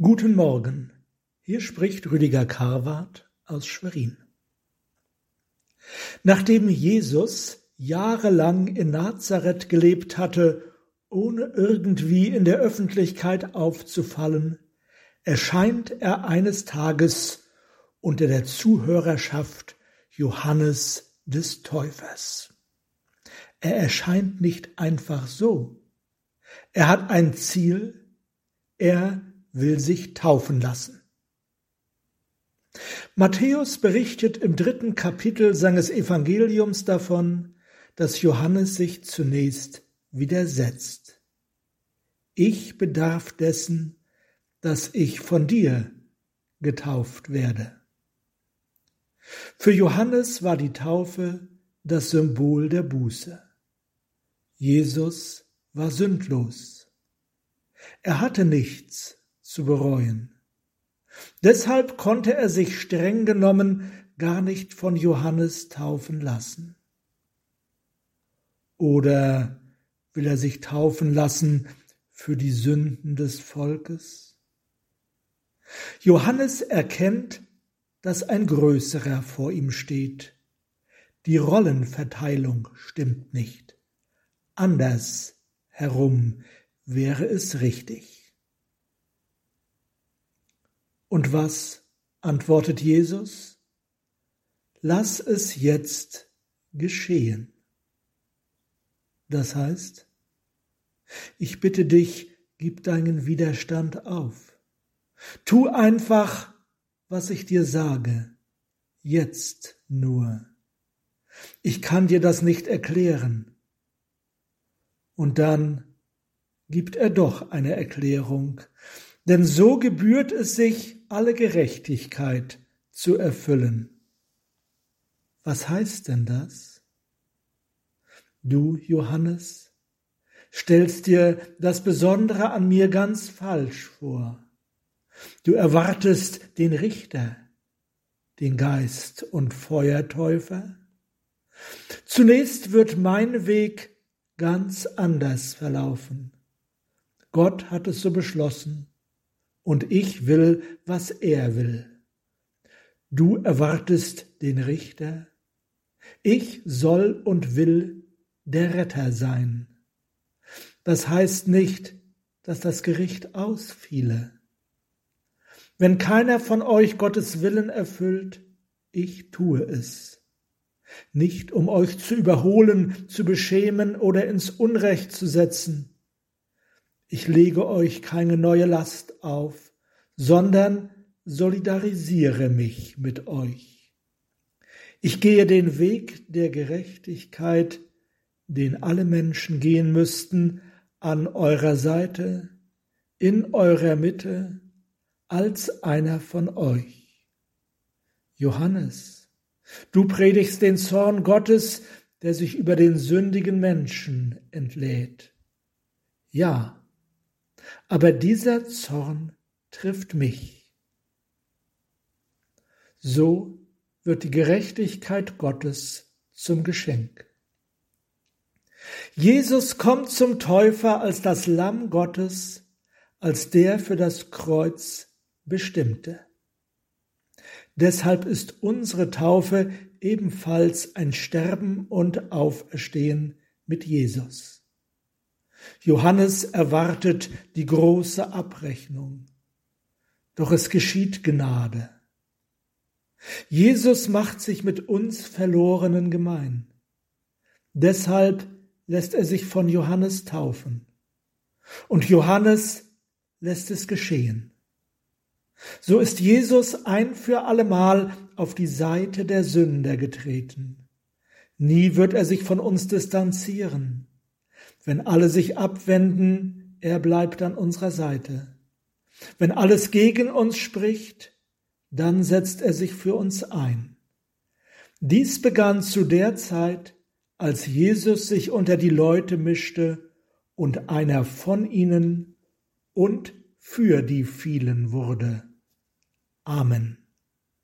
Guten Morgen, hier spricht Rüdiger Karwart aus Schwerin. Nachdem Jesus jahrelang in Nazareth gelebt hatte, ohne irgendwie in der Öffentlichkeit aufzufallen, erscheint er eines Tages unter der Zuhörerschaft Johannes des Täufers. Er erscheint nicht einfach so. Er hat ein Ziel, er will sich taufen lassen. Matthäus berichtet im dritten Kapitel seines Evangeliums davon, dass Johannes sich zunächst widersetzt. Ich bedarf dessen, dass ich von dir getauft werde. Für Johannes war die Taufe das Symbol der Buße. Jesus war sündlos. Er hatte nichts, zu bereuen. Deshalb konnte er sich streng genommen gar nicht von Johannes taufen lassen. Oder will er sich taufen lassen für die Sünden des Volkes? Johannes erkennt, dass ein Größerer vor ihm steht. Die Rollenverteilung stimmt nicht. Anders herum wäre es richtig. Und was antwortet Jesus? Lass es jetzt geschehen. Das heißt, ich bitte dich, gib deinen Widerstand auf. Tu einfach, was ich dir sage, jetzt nur. Ich kann dir das nicht erklären. Und dann gibt er doch eine Erklärung, denn so gebührt es sich, alle Gerechtigkeit zu erfüllen. Was heißt denn das? Du, Johannes, stellst dir das Besondere an mir ganz falsch vor. Du erwartest den Richter, den Geist und Feuertäufer. Zunächst wird mein Weg ganz anders verlaufen. Gott hat es so beschlossen und ich will, was er will. Du erwartest den Richter, ich soll und will der Retter sein. Das heißt nicht, dass das Gericht ausfiele. Wenn keiner von euch Gottes Willen erfüllt, ich tue es. Nicht um euch zu überholen, zu beschämen oder ins Unrecht zu setzen, ich lege euch keine neue Last auf, sondern solidarisiere mich mit euch. Ich gehe den Weg der Gerechtigkeit, den alle Menschen gehen müssten, an eurer Seite, in eurer Mitte, als einer von euch. Johannes, du predigst den Zorn Gottes, der sich über den sündigen Menschen entlädt. Ja, aber dieser Zorn trifft mich. So wird die Gerechtigkeit Gottes zum Geschenk. Jesus kommt zum Täufer als das Lamm Gottes, als der für das Kreuz bestimmte. Deshalb ist unsere Taufe ebenfalls ein Sterben und Auferstehen mit Jesus. Johannes erwartet die große Abrechnung. Doch es geschieht Gnade. Jesus macht sich mit uns Verlorenen gemein. Deshalb lässt er sich von Johannes taufen. Und Johannes lässt es geschehen. So ist Jesus ein für allemal auf die Seite der Sünder getreten. Nie wird er sich von uns distanzieren. Wenn alle sich abwenden, er bleibt an unserer Seite. Wenn alles gegen uns spricht, dann setzt er sich für uns ein. Dies begann zu der Zeit, als Jesus sich unter die Leute mischte und einer von ihnen und für die vielen wurde. Amen.